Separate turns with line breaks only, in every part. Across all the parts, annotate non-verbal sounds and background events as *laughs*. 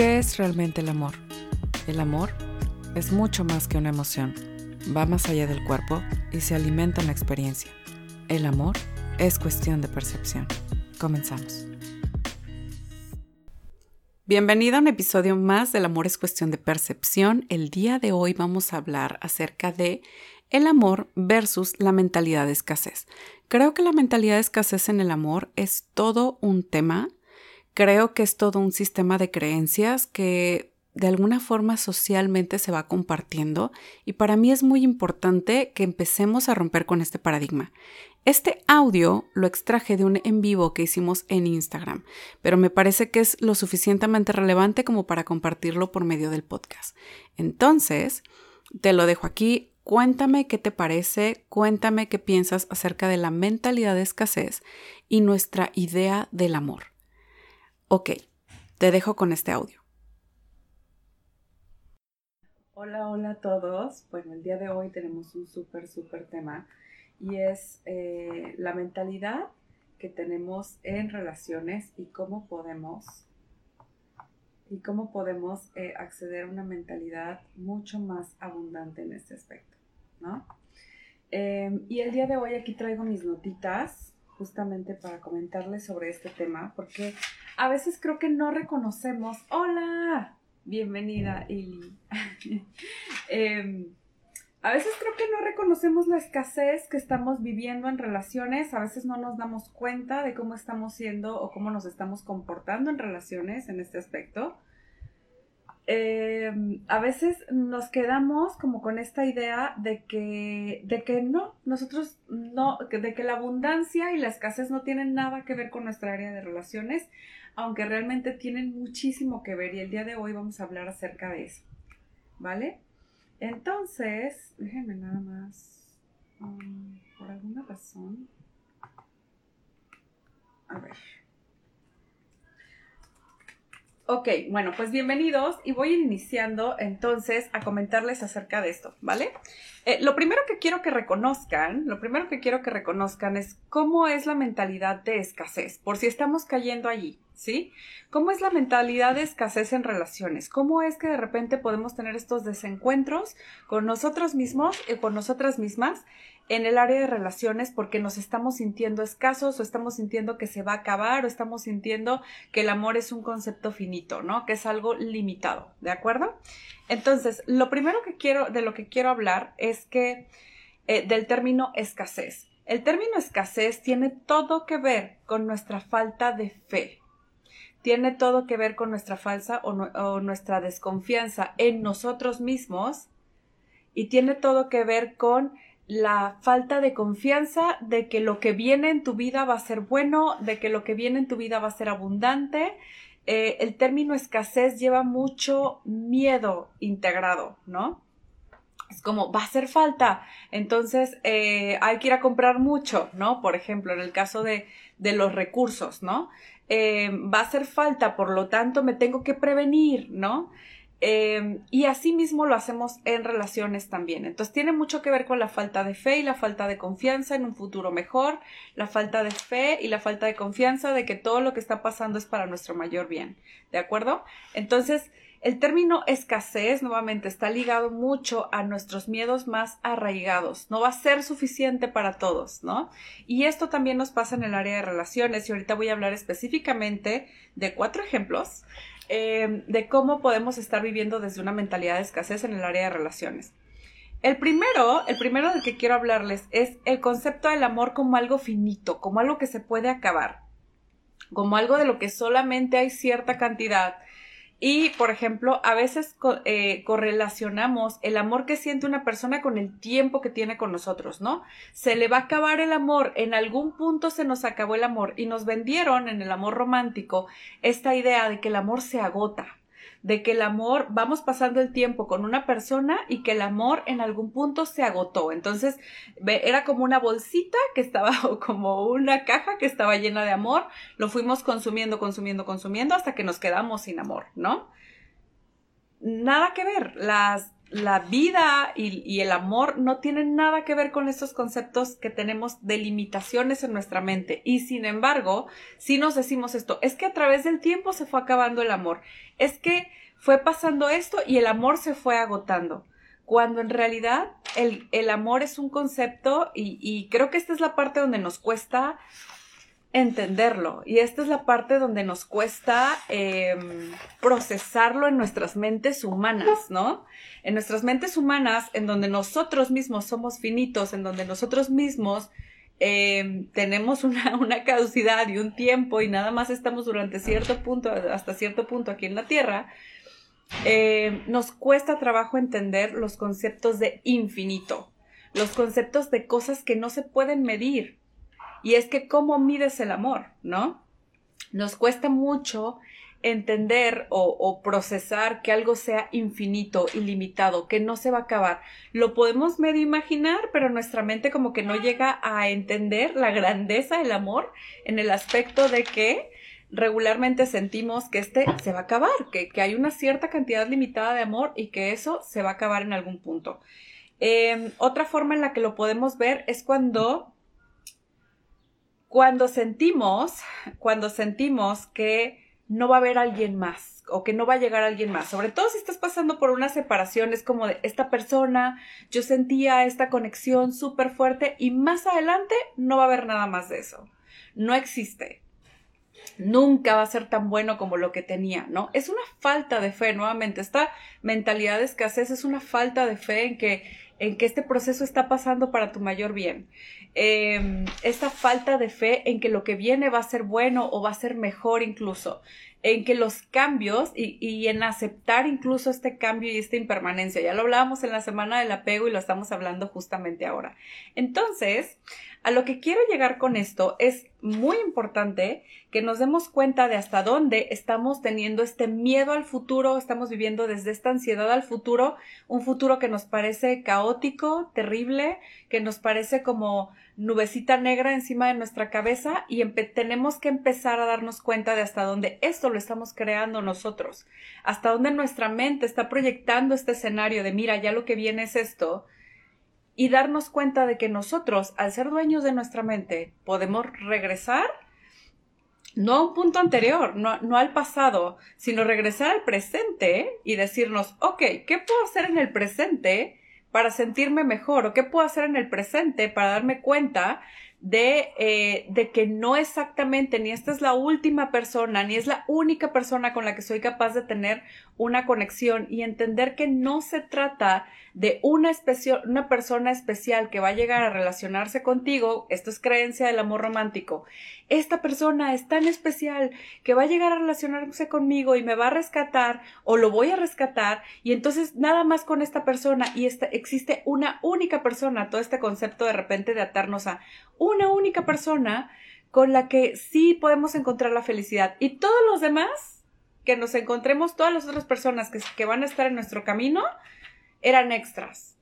¿Qué es realmente el amor? El amor es mucho más que una emoción, va más allá del cuerpo y se alimenta en la experiencia. El amor es cuestión de percepción. Comenzamos. Bienvenido a un episodio más del Amor es cuestión de percepción. El día de hoy vamos a hablar acerca de el amor versus la mentalidad de escasez. Creo que la mentalidad de escasez en el amor es todo un tema Creo que es todo un sistema de creencias que de alguna forma socialmente se va compartiendo y para mí es muy importante que empecemos a romper con este paradigma. Este audio lo extraje de un en vivo que hicimos en Instagram, pero me parece que es lo suficientemente relevante como para compartirlo por medio del podcast. Entonces, te lo dejo aquí. Cuéntame qué te parece, cuéntame qué piensas acerca de la mentalidad de escasez y nuestra idea del amor. Ok, te dejo con este audio. Hola, hola a todos. Bueno, el día de hoy tenemos un súper, súper tema y es eh, la mentalidad que tenemos en relaciones y cómo podemos y cómo podemos eh, acceder a una mentalidad mucho más abundante en este aspecto, ¿no? Em, y el día de hoy aquí traigo mis notitas justamente para comentarles sobre este tema, porque a veces creo que no reconocemos. Hola, bienvenida, Ili. *laughs* Em, a veces creo que no reconocemos la escasez que estamos viviendo en relaciones, a veces no nos damos cuenta de cómo estamos siendo o cómo nos estamos comportando en relaciones en este aspecto. Em, a veces nos quedamos como con esta idea de que, de que no, nosotros no, de que la abundancia y la escasez no tienen nada que ver con nuestra área de relaciones, aunque realmente tienen muchísimo que ver y el día de hoy vamos a hablar acerca de eso, ¿vale? Entonces, déjenme nada más, um, por alguna razón, a ver. Ok, bueno, pues bienvenidos y voy iniciando entonces a comentarles acerca de esto, ¿vale? Eh, lo primero que quiero que reconozcan, lo primero que quiero que reconozcan es cómo es la mentalidad de escasez, por si estamos cayendo allí, ¿sí? ¿Cómo es la mentalidad de escasez en relaciones? ¿Cómo es que de repente podemos tener estos desencuentros con nosotros mismos y con nosotras mismas en el área de relaciones porque nos estamos sintiendo escasos o estamos sintiendo que se va a acabar o estamos sintiendo que el amor es un concepto finito, ¿no? Que es algo limitado, ¿de acuerdo? Entonces, lo primero que quiero, de lo que quiero hablar es que eh, del término escasez. El término escasez tiene todo que ver con nuestra falta de fe. Tiene todo que ver con nuestra falsa o, o nuestra desconfianza en nosotros mismos y tiene todo que ver con la falta de confianza de que lo que viene en tu vida va a ser bueno, de que lo que viene en tu vida va a ser abundante. Eh, el término escasez lleva mucho miedo integrado, ¿no? Es como, va a hacer falta, entonces eh, hay que ir a comprar mucho, ¿no? Por ejemplo, en el caso de, de los recursos, ¿no? Eh, va a hacer falta, por lo tanto me tengo que prevenir, ¿no? Eh, y así mismo lo hacemos en relaciones también. Entonces tiene mucho que ver con la falta de fe y la falta de confianza en un futuro mejor, la falta de fe y la falta de confianza de que todo lo que está pasando es para nuestro mayor bien. ¿De acuerdo? Entonces, el término escasez nuevamente está ligado mucho a nuestros miedos más arraigados. No va a ser suficiente para todos, ¿no? Y esto también nos pasa en el área de relaciones y ahorita voy a hablar específicamente de cuatro ejemplos eh, de cómo podemos estar viviendo desde una mentalidad de escasez en el área de relaciones. El primero, el primero del que quiero hablarles es el concepto del amor como algo finito, como algo que se puede acabar, como algo de lo que solamente hay cierta cantidad y, por ejemplo, a veces eh, correlacionamos el amor que siente una persona con el tiempo que tiene con nosotros, ¿no? Se le va a acabar el amor, en algún punto se nos acabó el amor y nos vendieron en el amor romántico esta idea de que el amor se agota, de que el amor, vamos pasando el tiempo con una persona y que el amor en algún punto se agotó. Entonces, era como una bolsita que estaba, *laughs* o como una caja que estaba llena de amor, lo fuimos consumiendo, consumiendo, consumiendo hasta que nos quedamos sin amor, ¿no? Nada que ver, las la vida y, el amor no tienen nada que ver con estos conceptos que tenemos de limitaciones en nuestra mente. Y sin embargo, si nos decimos esto, es que a través del tiempo se fue acabando el amor, es que fue pasando esto y el amor se fue agotando. Cuando en realidad el, amor es un concepto y, y creo que esta es la parte donde nos cuesta entenderlo. Y esta es la parte donde nos cuesta em, procesarlo en nuestras mentes humanas, ¿no? En nuestras mentes humanas, en donde nosotros mismos somos finitos, en donde nosotros mismos em, tenemos una, *laughs* una, caducidad y un tiempo y nada más estamos durante cierto punto, hasta cierto punto aquí en la Tierra, em, nos cuesta trabajo entender los conceptos de infinito, los conceptos de cosas que no se pueden medir, y es que cómo mides el amor, ¿no? Nos cuesta mucho entender o, procesar que algo sea infinito, ilimitado, que no se va a acabar. Lo podemos medio imaginar, pero nuestra mente como que no llega a entender la grandeza del amor en el aspecto de que regularmente sentimos que este se va a acabar, que, que hay una cierta cantidad limitada de amor y que eso se va a acabar en algún punto. Em, otra forma en la que lo podemos ver es cuando cuando sentimos, cuando sentimos que no va a haber alguien más o que no va a llegar alguien más, sobre todo si estás pasando por una separación, es como de esta persona, yo sentía esta conexión súper fuerte y más adelante no va a haber nada más de eso. No existe. Nunca va a ser tan bueno como lo que tenía, ¿no? Es una falta de fe, nuevamente. Esta mentalidad de escasez es una falta de fe en que, en que este proceso está pasando para tu mayor bien eh, esta falta de fe en que lo que viene va a ser bueno o va a ser mejor incluso, en que los cambios y, y, en aceptar incluso este cambio y esta impermanencia. Ya lo hablábamos en la semana del apego y lo estamos hablando justamente ahora. Entonces, a lo que quiero llegar con esto es muy importante que nos demos cuenta de hasta dónde estamos teniendo este miedo al futuro, estamos viviendo desde esta ansiedad al futuro, un futuro que nos parece caótico, terrible, que nos parece como nubecita negra encima de nuestra cabeza y tenemos que empezar a darnos cuenta de hasta dónde esto lo estamos creando nosotros, hasta dónde nuestra mente está proyectando este escenario de mira, ya lo que viene es esto, y darnos cuenta de que nosotros, al ser dueños de nuestra mente, podemos regresar no a un punto anterior, no, no, al pasado, sino regresar al presente y decirnos, ok, ¿qué puedo hacer en el presente para sentirme mejor? ¿O qué puedo hacer en el presente para darme cuenta de, eh, de que no exactamente ni esta es la última persona, ni es la única persona con la que soy capaz de tener una conexión y entender que no se trata de una, una persona especial que va a llegar a relacionarse contigo, esto es creencia del amor romántico, esta persona es tan especial que va a llegar a relacionarse conmigo y me va a rescatar o lo voy a rescatar y entonces nada más con esta persona y esta, existe una única persona, todo este concepto de repente de atarnos a una única persona con la que sí podemos encontrar la felicidad. Y todos los demás que nos encontremos, todas las otras personas que, que van a estar en nuestro camino, eran extras.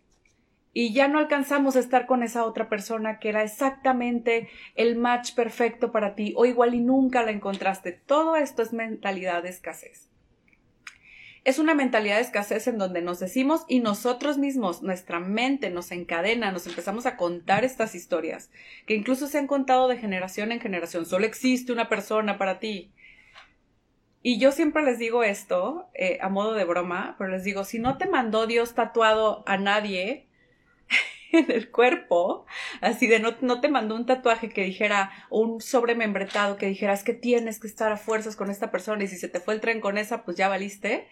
Y ya no alcanzamos a estar con esa otra persona que era exactamente el match perfecto para ti o igual y nunca la encontraste. Todo esto es mentalidad de escasez. Es una mentalidad de escasez en donde nos decimos y nosotros mismos, nuestra mente nos encadena, nos empezamos a contar estas historias, que incluso se han contado de generación en generación. Solo existe una persona para ti. Y yo siempre les digo esto, eh, a modo de broma, pero les digo, si no te mandó Dios tatuado a nadie *laughs* en el cuerpo, así de no, no te mandó un tatuaje que dijera, un sobremembretado que dijera, es que tienes que estar a fuerzas con esta persona y si se te fue el tren con esa, pues ya valiste.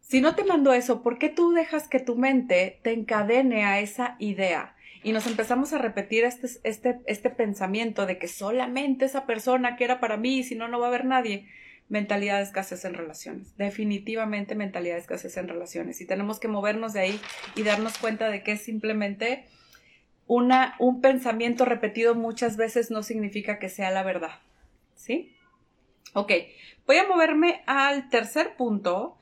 Si no te mandó eso, ¿por qué tú dejas que tu mente te encadene a esa idea? Y nos empezamos a repetir este, este, este pensamiento de que solamente esa persona que era para mí, si no, no va a haber nadie mentalidad de escasez en relaciones. Definitivamente mentalidad de escasez en relaciones. Y tenemos que movernos de ahí y darnos cuenta de que simplemente una, un pensamiento repetido muchas veces no significa que sea la verdad. ¿Sí? Ok, voy a moverme al tercer punto,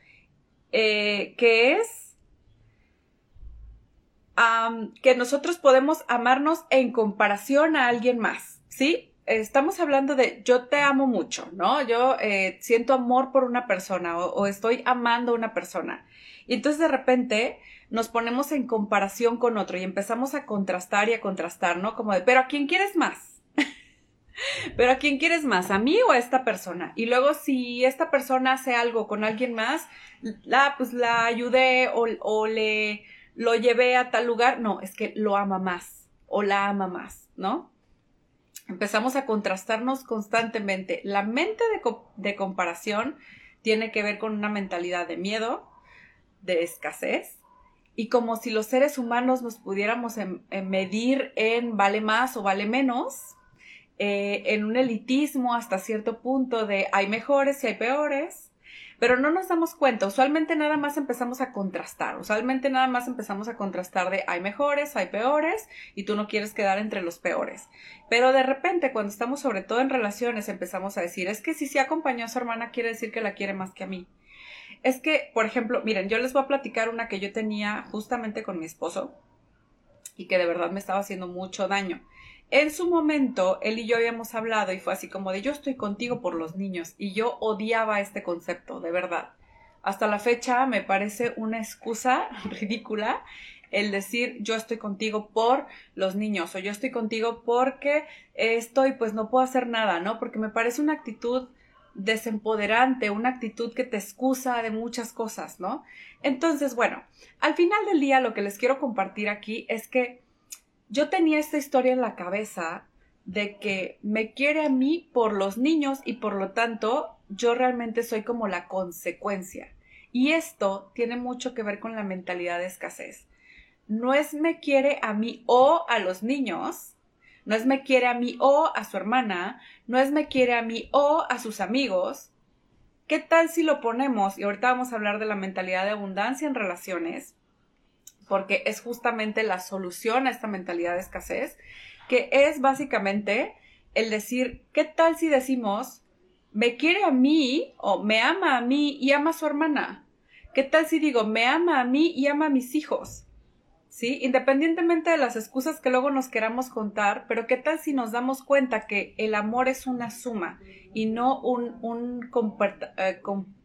eh, que es que nosotros podemos amarnos en comparación a alguien más. ¿Sí? Estamos hablando de yo te amo mucho, ¿no? Yo eh, siento amor por una persona o, estoy amando a una persona. Y entonces de repente nos ponemos en comparación con otro y empezamos a contrastar y a contrastar, ¿no? Como de, pero ¿a quién quieres más? *laughs* pero ¿a quién quieres más? ¿A mí o a esta persona? Y luego si esta persona hace algo con alguien más, la, pues la ayudé o, o le lo llevé a tal lugar. No, es que lo ama más o la ama más, ¿no? Empezamos a contrastarnos constantemente. La mente de, comparación tiene que ver con una mentalidad de miedo, de escasez, y como si los seres humanos nos pudiéramos medir en vale más o vale menos, eh, en un elitismo hasta cierto punto de hay mejores y hay peores, pero no nos damos cuenta. Usualmente nada más empezamos a contrastar. Usualmente nada más empezamos a contrastar de hay mejores, hay peores y tú no quieres quedar entre los peores. Pero de repente cuando estamos sobre todo en relaciones empezamos a decir es que si se acompañó a su hermana quiere decir que la quiere más que a mí. Es que, por ejemplo, miren, yo les voy a platicar una que yo tenía justamente con mi esposo y que de verdad me estaba haciendo mucho daño. En su momento, él y yo habíamos hablado y fue así como de yo estoy contigo por los niños y yo odiaba este concepto, de verdad. Hasta la fecha me parece una excusa *laughs* ridícula el decir yo estoy contigo por los niños o yo estoy contigo porque estoy pues no puedo hacer nada, ¿no? Porque me parece una actitud desempoderante, una actitud que te excusa de muchas cosas, ¿no? Entonces, bueno, al final del día lo que les quiero compartir aquí es que yo tenía esta historia en la cabeza de que me quiere a mí por los niños y por lo tanto yo realmente soy como la consecuencia. Y esto tiene mucho que ver con la mentalidad de escasez. No es me quiere a mí o a los niños, no es me quiere a mí o a su hermana, no es me quiere a mí o a sus amigos. ¿Qué tal si lo ponemos? Y ahorita vamos a hablar de la mentalidad de abundancia en relaciones porque es justamente la solución a esta mentalidad de escasez, que es básicamente el decir, ¿qué tal si decimos, me quiere a mí o me ama a mí y ama a su hermana? ¿Qué tal si digo, me ama a mí y ama a mis hijos? ¿Sí? Independientemente de las excusas que luego nos queramos contar, pero ¿qué tal si nos damos cuenta que el amor es una suma y no un, un eh,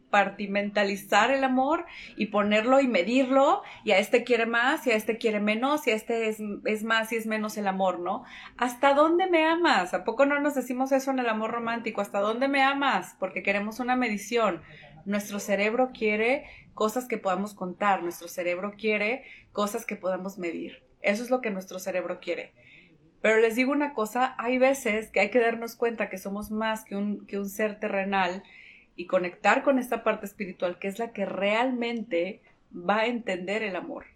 compartimentalizar el amor y ponerlo y medirlo y a este quiere más y a este quiere menos y a este es, es, más y es menos el amor, ¿no? ¿Hasta dónde me amas? ¿A poco no nos decimos eso en el amor romántico? ¿Hasta dónde me amas? Porque queremos una medición. Nuestro cerebro quiere cosas que podamos contar, nuestro cerebro quiere cosas que podamos medir. Eso es lo que nuestro cerebro quiere. Pero les digo una cosa, hay veces que hay que darnos cuenta que somos más que un, que un ser terrenal y conectar con esta parte espiritual que es la que realmente va a entender el amor.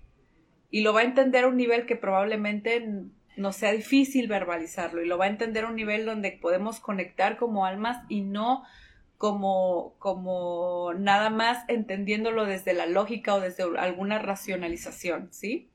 Y lo va a entender a un nivel que probablemente no sea difícil verbalizarlo y lo va a entender a un nivel donde podemos conectar como almas y no como, como nada más entendiéndolo desde la lógica o desde alguna racionalización, ¿sí?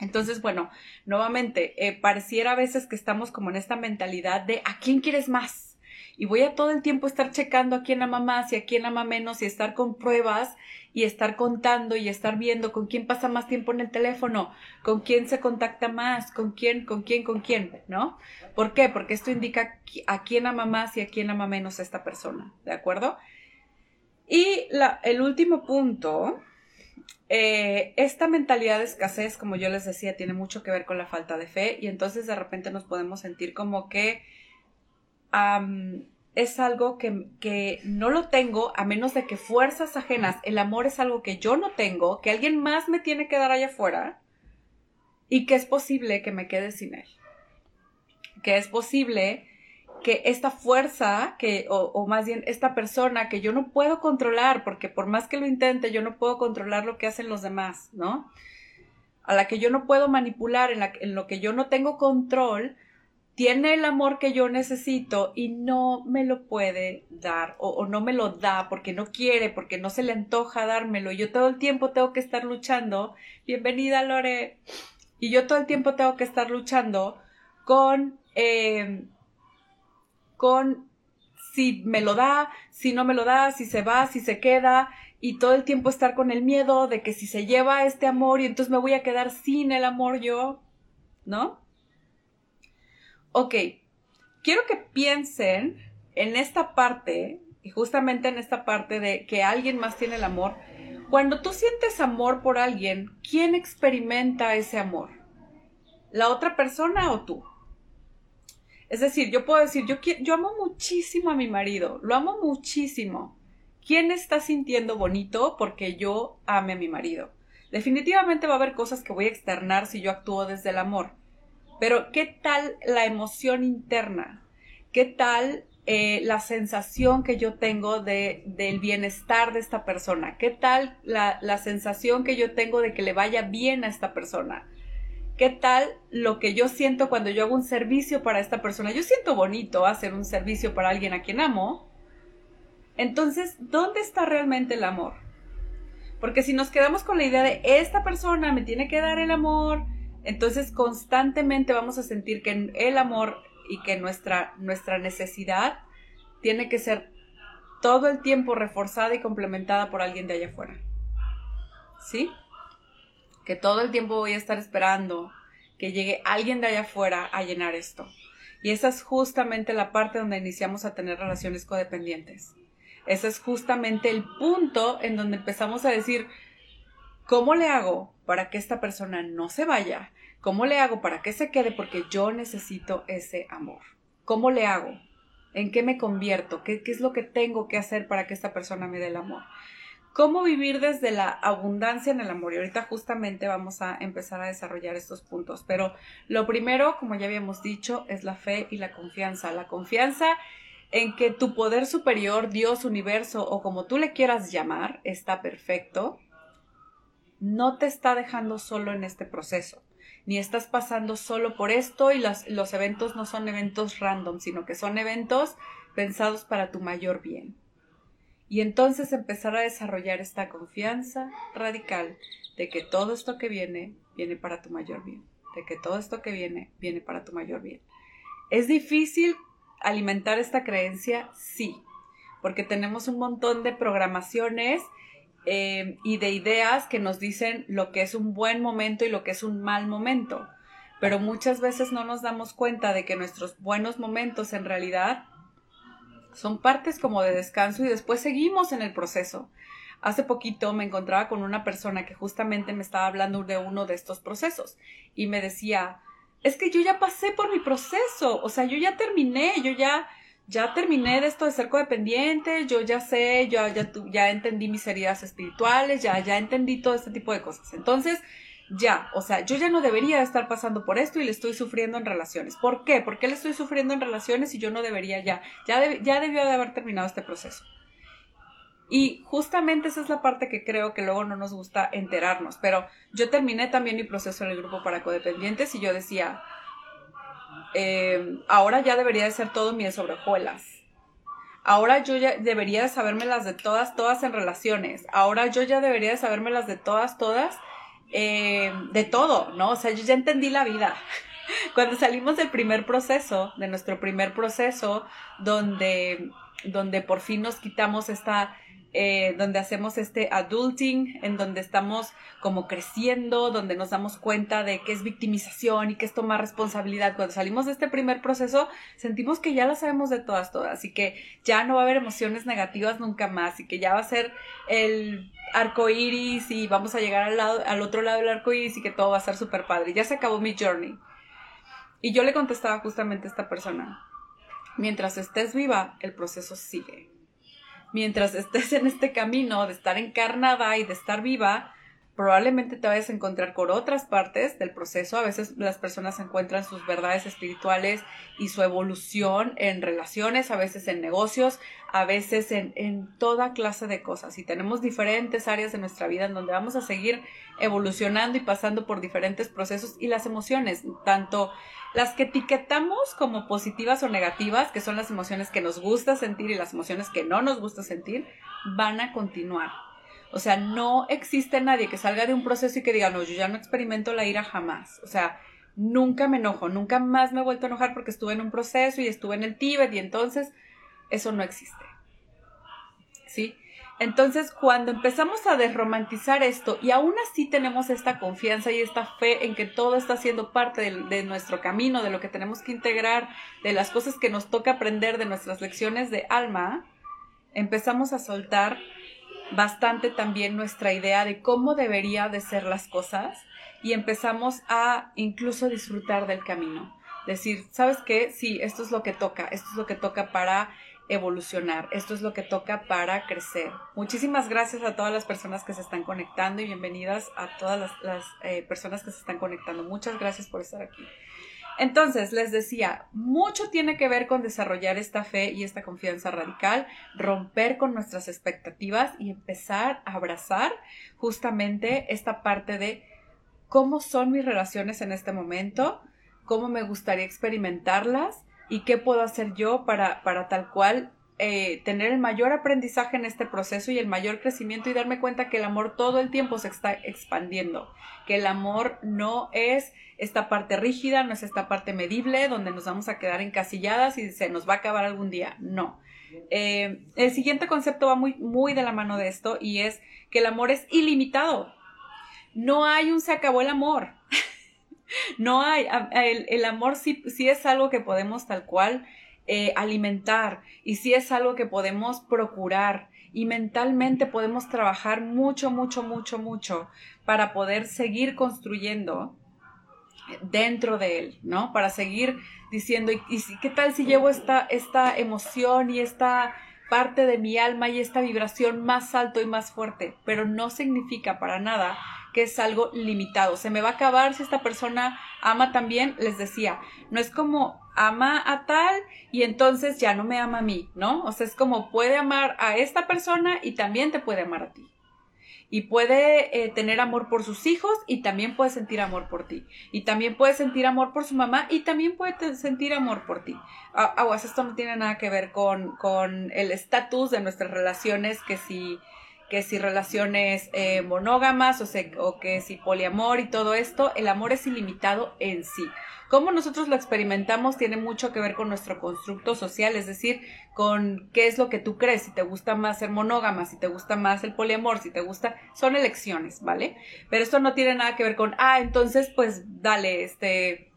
Entonces, bueno, nuevamente, eh, pareciera a veces que estamos como en esta mentalidad de ¿a quién quieres más? Y voy a todo el tiempo estar checando a quién ama más y a quién ama menos y estar con pruebas y estar contando y estar viendo con quién pasa más tiempo en el teléfono, con quién se contacta más, con quién, con quién, con quién, ¿no? ¿Por qué? Porque esto indica a quién ama más y a quién ama menos esta persona, ¿de acuerdo? Y el último punto, eh, esta mentalidad de escasez, como yo les decía, tiene mucho que ver con la falta de fe y entonces de repente nos podemos sentir como que es algo que, que, no lo tengo a menos de que fuerzas ajenas, el amor es algo que yo no tengo, que alguien más me tiene que dar allá afuera y que es posible que me quede sin él. Que es posible que esta fuerza, que, o, más bien esta persona que yo no puedo controlar, porque por más que lo intente, yo no puedo controlar lo que hacen los demás, ¿no? A la que yo no puedo manipular, en, la, en lo que yo no tengo control, tiene el amor que yo necesito y no me lo puede dar o, no me lo da porque no quiere, porque no se le antoja dármelo. Yo todo el tiempo tengo que estar luchando. Bienvenida, Lore. Y yo todo el tiempo tengo que estar luchando con, em, con si me lo da, si no me lo da, si se va, si se queda. Y todo el tiempo estar con el miedo de que si se lleva este amor y entonces me voy a quedar sin el amor yo, ¿no? Ok, quiero que piensen en esta parte, y justamente en esta parte de que alguien más tiene el amor. Cuando tú sientes amor por alguien, ¿quién experimenta ese amor? ¿La otra persona o tú? Es decir, yo puedo decir, yo, yo amo muchísimo a mi marido, lo amo muchísimo. ¿Quién está sintiendo bonito porque yo ame a mi marido? Definitivamente va a haber cosas que voy a externar si yo actúo desde el amor. Pero ¿qué tal la emoción interna? ¿Qué tal eh, la sensación que yo tengo de, del bienestar de esta persona? ¿Qué tal la, la sensación que yo tengo de que le vaya bien a esta persona? ¿Qué tal lo que yo siento cuando yo hago un servicio para esta persona? Yo siento bonito hacer un servicio para alguien a quien amo. Entonces, ¿dónde está realmente el amor? Porque si nos quedamos con la idea de esta persona me tiene que dar el amor, entonces constantemente vamos a sentir que el amor y que nuestra, nuestra necesidad tiene que ser todo el tiempo reforzada y complementada por alguien de allá afuera. ¿Sí? que todo el tiempo voy a estar esperando que llegue alguien de allá afuera a llenar esto. Y esa es justamente la parte donde iniciamos a tener relaciones codependientes. Ese es justamente el punto en donde empezamos a decir, ¿cómo le hago para que esta persona no se vaya? ¿Cómo le hago para que se quede? Porque yo necesito ese amor. ¿Cómo le hago? ¿En qué me convierto? ¿Qué, es lo que tengo que hacer para que esta persona me dé el amor? cómo vivir desde la abundancia en el amor. Y ahorita justamente vamos a empezar a desarrollar estos puntos. Pero lo primero, como ya habíamos dicho, es la fe y la confianza. La confianza en que tu poder superior, Dios, universo o como tú le quieras llamar, está perfecto, no te está dejando solo en este proceso. Ni estás pasando solo por esto y los, los eventos no son eventos random, sino que son eventos pensados para tu mayor bien y entonces empezar a desarrollar esta confianza radical de que todo esto que viene viene para tu mayor bien, de que todo esto que viene viene para tu mayor bien. ¿Es difícil alimentar esta creencia? Sí, porque tenemos un montón de programaciones eh, y de ideas que nos dicen lo que es un buen momento y lo que es un mal momento, pero muchas veces no nos damos cuenta de que nuestros buenos momentos en realidad son partes como de descanso y después seguimos en el proceso. Hace poquito me encontraba con una persona que justamente me estaba hablando de uno de estos procesos y me decía, es que yo ya pasé por mi proceso, o sea, yo ya terminé, yo ya, ya terminé de esto de ser codependiente, yo ya sé, yo ya, ya entendí mis heridas espirituales, ya, ya entendí todo este tipo de cosas. Entonces, ya, o sea, yo ya no debería estar pasando por esto y le estoy sufriendo en relaciones. ¿Por qué? ¿Por qué le estoy sufriendo en relaciones y yo no debería ya? Ya, ya debió de haber terminado este proceso. Y justamente esa es la parte que creo que luego no nos gusta enterarnos. Pero yo terminé también mi proceso en el grupo para codependientes y yo decía, eh, ahora ya debería de ser todo miel sobre hojuelas. Ahora yo ya debería de saberme las de todas, todas en relaciones. Ahora yo ya debería de saberme las de todas, todas eh, de todo, ¿no? O sea, yo ya entendí la vida. *laughs* Cuando salimos del primer proceso, de nuestro primer proceso, donde, donde por fin nos quitamos esta eh, donde hacemos este adulting, en donde estamos como creciendo, donde nos damos cuenta de qué es victimización y qué es tomar responsabilidad. Cuando salimos de este primer proceso, sentimos que ya la sabemos de todas, todas, y que ya no va a haber emociones negativas nunca más, y que ya va a ser el arco iris y vamos a llegar al, lado, al otro lado del arco iris y que todo va a ser súper padre. Ya se acabó mi journey. Y yo le contestaba justamente a esta persona, mientras estés viva, el proceso sigue mientras estés en este camino de estar encarnada y de estar viva, probablemente te vayas a encontrar con otras partes del proceso. A veces las personas encuentran sus verdades espirituales y su evolución en relaciones, a veces en negocios, a veces en, en, toda clase de cosas. Y tenemos diferentes áreas de nuestra vida en donde vamos a seguir evolucionando y pasando por diferentes procesos y las emociones, tanto las que etiquetamos como positivas o negativas, que son las emociones que nos gusta sentir y las emociones que no nos gusta sentir, van a continuar. O sea, no existe nadie que salga de un proceso y que diga, no, yo ya no experimento la ira jamás. O sea, nunca me enojo, nunca más me he vuelto a enojar porque estuve en un proceso y estuve en el Tíbet y entonces eso no existe. ¿Sí? Entonces, cuando empezamos a desromantizar esto y aún así tenemos esta confianza y esta fe en que todo está siendo parte de, de, nuestro camino, de lo que tenemos que integrar, de las cosas que nos toca aprender, de nuestras lecciones de alma, empezamos a soltar bastante también nuestra idea de cómo debería de ser las cosas y empezamos a incluso disfrutar del camino. Decir, ¿sabes qué? Sí, esto es lo que toca, esto es lo que toca para evolucionar, esto es lo que toca para crecer. Muchísimas gracias a todas las personas que se están conectando y bienvenidas a todas las, eh, personas que se están conectando. Muchas gracias por estar aquí. Entonces, les decía, mucho tiene que ver con desarrollar esta fe y esta confianza radical, romper con nuestras expectativas y empezar a abrazar justamente esta parte de cómo son mis relaciones en este momento, cómo me gustaría experimentarlas y qué puedo hacer yo para, para tal cual eh, tener el mayor aprendizaje en este proceso y el mayor crecimiento y darme cuenta que el amor todo el tiempo se está expandiendo, que el amor no es esta parte rígida, no es esta parte medible donde nos vamos a quedar encasilladas y se nos va a acabar algún día, no. Eh, el siguiente concepto va muy, muy de la mano de esto y es que el amor es ilimitado. No hay un se acabó el amor. *laughs* no hay, el, amor sí, sí es algo que podemos tal cual eh, alimentar y si es algo que podemos procurar y mentalmente podemos trabajar mucho, mucho, mucho, mucho para poder seguir construyendo dentro de él, ¿no? Para seguir diciendo, ¿y, qué tal si llevo esta, esta emoción y esta parte de mi alma y esta vibración más alto y más fuerte? Pero no significa para nada que es algo limitado. Se me va a acabar si esta persona ama también, les decía, no es como ama a tal y entonces ya no me ama a mí, ¿no? O sea, es como puede amar a esta persona y también te puede amar a ti. Y puede eh, tener amor por sus hijos y también puede sentir amor por ti. Y también puede sentir amor por su mamá y también puede sentir amor por ti. Aguas, esto no tiene nada que ver con, con el estatus de nuestras relaciones, que si que si relaciones eh, monógamas o, o que si poliamor y todo esto, el amor es ilimitado en sí. Cómo nosotros lo experimentamos tiene mucho que ver con nuestro constructo social, es decir, con qué es lo que tú crees, si te gusta más ser monógama, si te gusta más el poliamor, si te gusta, son elecciones, ¿vale? Pero esto no tiene nada que ver con, ah, entonces pues dale, este,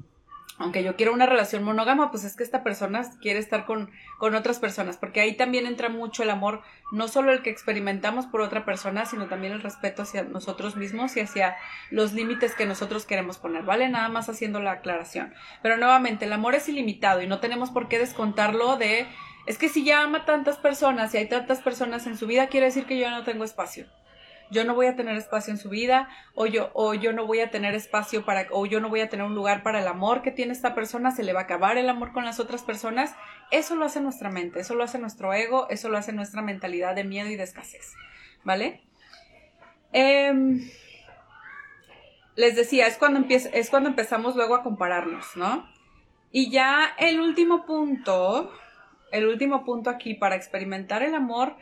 aunque yo quiero una relación monógama, pues es que esta persona quiere estar con, con otras personas, porque ahí también entra mucho el amor, no solo el que experimentamos por otra persona, sino también el respeto hacia nosotros mismos y hacia los límites que nosotros queremos poner, ¿vale? Nada más haciendo la aclaración. Pero nuevamente, el amor es ilimitado y no tenemos por qué descontarlo de, es que si ya ama tantas personas y hay tantas personas en su vida, quiere decir que yo no tengo espacio yo no voy a tener espacio en su vida o yo, o yo no voy a tener espacio para, o yo no voy a tener un lugar para el amor que tiene esta persona, se le va a acabar el amor con las otras personas. Eso lo hace nuestra mente, eso lo hace nuestro ego, eso lo hace nuestra mentalidad de miedo y de escasez. ¿Vale? Em, les decía, es cuando, empieza, es cuando empezamos luego a compararnos, ¿no? Y ya el último punto, el último punto aquí para experimentar el amor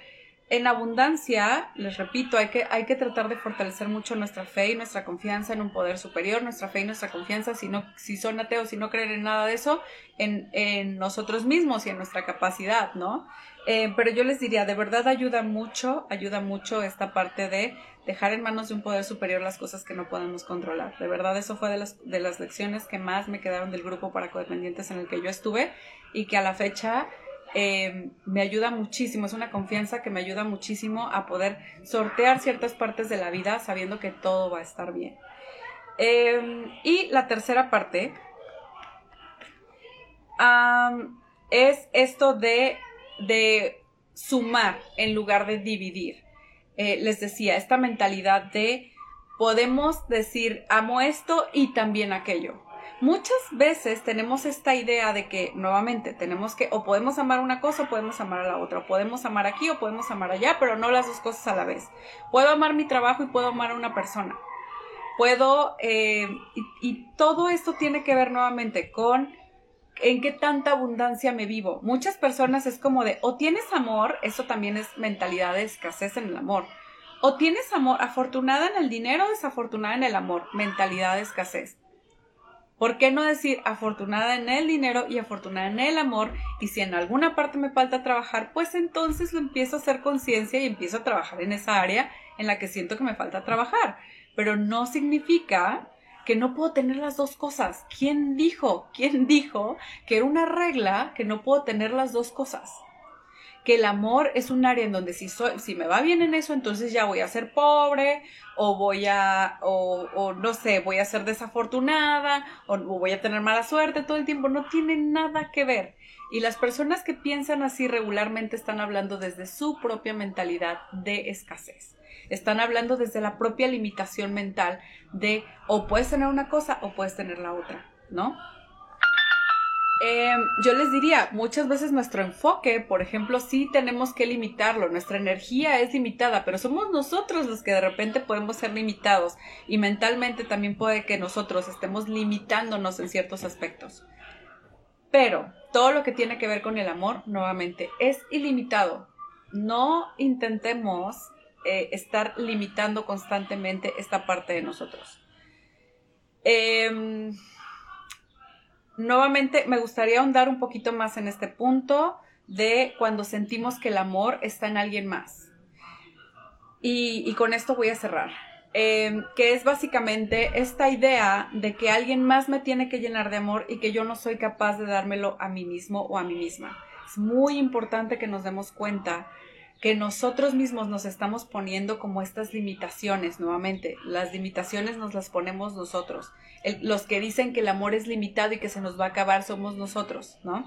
en abundancia, les repito, hay que, hay que tratar de fortalecer mucho nuestra fe y nuestra confianza en un poder superior, nuestra fe y nuestra confianza, si, no, si son ateos, si no creen en nada de eso, en, en nosotros mismos y en nuestra capacidad, ¿no? Eh, pero yo les diría, de verdad ayuda mucho, ayuda mucho esta parte de dejar en manos de un poder superior las cosas que no podemos controlar. De verdad, eso fue de las, de las lecciones que más me quedaron del grupo para codependientes en el que yo estuve y que a la fecha eh, me ayuda muchísimo, es una confianza que me ayuda muchísimo a poder sortear ciertas partes de la vida sabiendo que todo va a estar bien. Eh, y la tercera parte es esto de, de, sumar en lugar de dividir. Eh, les decía, esta mentalidad de podemos decir amo esto y también aquello. Muchas veces tenemos esta idea de que nuevamente tenemos que o podemos amar una cosa o podemos amar a la otra, o podemos amar aquí o podemos amar allá, pero no las dos cosas a la vez. Puedo amar mi trabajo y puedo amar a una persona. Puedo, eh, y, todo esto tiene que ver nuevamente con en qué tanta abundancia me vivo. Muchas personas es como de, o tienes amor, eso también es mentalidad de escasez en el amor. O tienes amor, afortunada en el dinero, desafortunada en el amor, mentalidad de escasez. ¿Por qué no decir afortunada en el dinero y afortunada en el amor? Y si en alguna parte me falta trabajar, pues entonces lo empiezo a hacer conciencia y empiezo a trabajar en esa área en la que siento que me falta trabajar. Pero no significa que no puedo tener las dos cosas. ¿Quién dijo? ¿Quién dijo que era una regla que no puedo tener las dos cosas? Que el amor es un área en donde si, soy, si me va bien en eso, entonces ya voy a ser pobre o voy a, o, o no sé, voy a ser desafortunada o, voy a tener mala suerte todo el tiempo. No tiene nada que ver. Y las personas que piensan así regularmente están hablando desde su propia mentalidad de escasez. Están hablando desde la propia limitación mental de o puedes tener una cosa o puedes tener la otra, ¿no? Em, yo les diría, muchas veces nuestro enfoque, por ejemplo, sí tenemos que limitarlo, nuestra energía es limitada, pero somos nosotros los que de repente podemos ser limitados y mentalmente también puede que nosotros estemos limitándonos en ciertos aspectos. Pero todo lo que tiene que ver con el amor, nuevamente, es ilimitado. No intentemos eh, estar limitando constantemente esta parte de nosotros. Eh, nuevamente me gustaría ahondar un poquito más en este punto de cuando sentimos que el amor está en alguien más. Y, con esto voy a cerrar. Em, que es básicamente esta idea de que alguien más me tiene que llenar de amor y que yo no soy capaz de dármelo a mí mismo o a mí misma. Es muy importante que nos demos cuenta que nosotros mismos nos estamos poniendo como estas limitaciones, nuevamente, las limitaciones nos las ponemos nosotros. los que dicen que el amor es limitado y que se nos va a acabar somos nosotros, ¿no?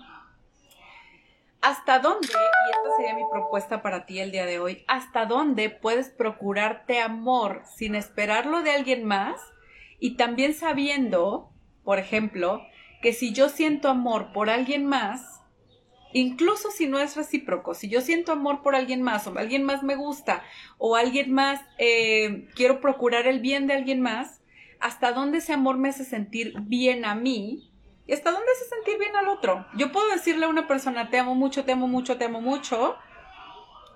¿Hasta dónde, y esta sería mi propuesta para ti el día de hoy, hasta dónde puedes procurarte amor sin esperarlo de alguien más y también sabiendo, por ejemplo, que si yo siento amor por alguien más, incluso si no es recíproco, si yo siento amor por alguien más o alguien más me gusta o alguien más eh, quiero procurar el bien de alguien más, hasta dónde ese amor me hace sentir bien a mí y hasta dónde hace sentir bien al otro. Yo puedo decirle a una persona te amo mucho, te amo mucho, te amo mucho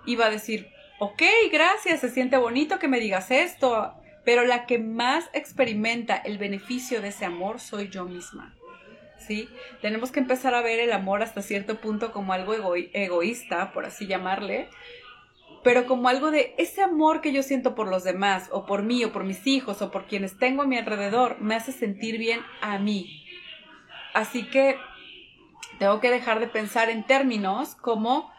y va a decir, ok, gracias, se siente bonito que me digas esto, pero la que más experimenta el beneficio de ese amor soy yo misma. ¿Sí? Tenemos que empezar a ver el amor hasta cierto punto como algo egoísta, por así llamarle, pero como algo de ese amor que yo siento por los demás, o por mí, o por mis hijos, o por quienes tengo a mi alrededor, me hace sentir bien a mí. Así que tengo que dejar de pensar en términos como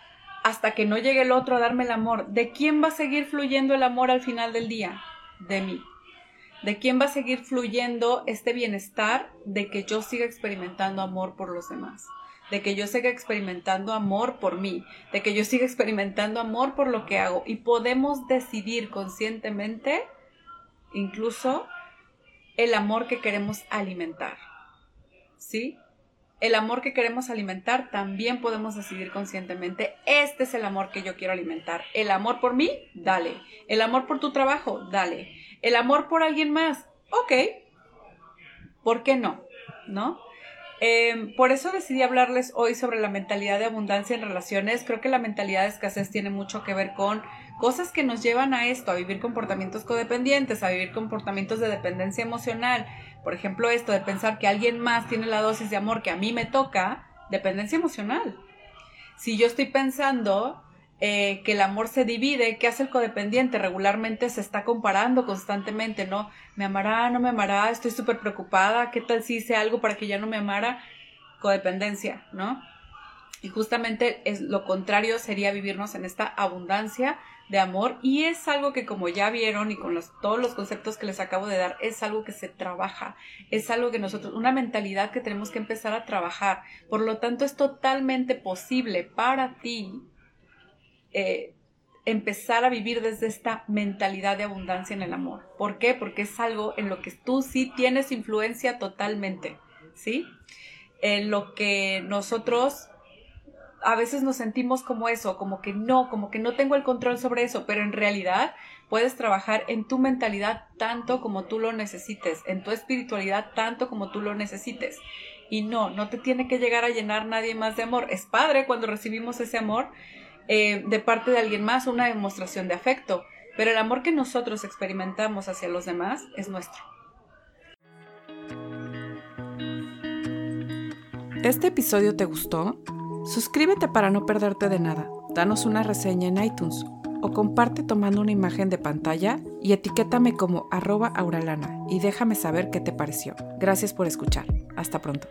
hasta que no llegue el otro a darme el amor. ¿De quién va a seguir fluyendo el amor al final del día? De mí de quién va a seguir fluyendo este bienestar de que yo siga experimentando amor por los demás, de que yo siga experimentando amor por mí, de que yo siga experimentando amor por lo que hago y podemos decidir conscientemente incluso el amor que queremos alimentar. ¿Sí? El amor que queremos alimentar también podemos decidir conscientemente, este es el amor que yo quiero alimentar. El amor por mí, dale. El amor por tu trabajo, dale el amor por alguien más, ok, ¿por qué no? ¿No? Em, por eso decidí hablarles hoy sobre la mentalidad de abundancia en relaciones. Creo que la mentalidad de escasez tiene mucho que ver con cosas que nos llevan a esto, a vivir comportamientos codependientes, a vivir comportamientos de dependencia emocional. Por ejemplo, esto de pensar que alguien más tiene la dosis de amor que a mí me toca, dependencia emocional. Si yo estoy pensando eh, que el amor se divide, ¿qué hace el codependiente? Regularmente se está comparando constantemente, ¿no? ¿Me amará? ¿No me amará? Estoy súper preocupada, ¿qué tal si hice algo para que ya no me amara? Codependencia, ¿no? Y justamente es lo contrario sería vivirnos en esta abundancia de amor y es algo que como ya vieron y con los, todos los conceptos que les acabo de dar, es algo que se trabaja, es algo que nosotros, una mentalidad que tenemos que empezar a trabajar. Por lo tanto, es totalmente posible para ti eh, empezar a vivir desde esta mentalidad de abundancia en el amor. ¿Por qué? Porque es algo en lo que tú sí tienes influencia totalmente, ¿sí? En lo que nosotros a veces nos sentimos como eso, como que no, como que no tengo el control sobre eso, pero en realidad puedes trabajar en tu mentalidad tanto como tú lo necesites, en tu espiritualidad tanto como tú lo necesites. Y no, no te tiene que llegar a llenar nadie más de amor. Es padre cuando recibimos ese amor, eh, de parte de alguien más, una demostración de afecto, pero el amor que nosotros experimentamos hacia los demás es nuestro. ¿Este episodio te gustó? Suscríbete para no perderte de nada. Danos una reseña en iTunes o comparte tomando una imagen de pantalla y etiquétame como arroba auralana y déjame saber qué te pareció. Gracias por escuchar. Hasta pronto.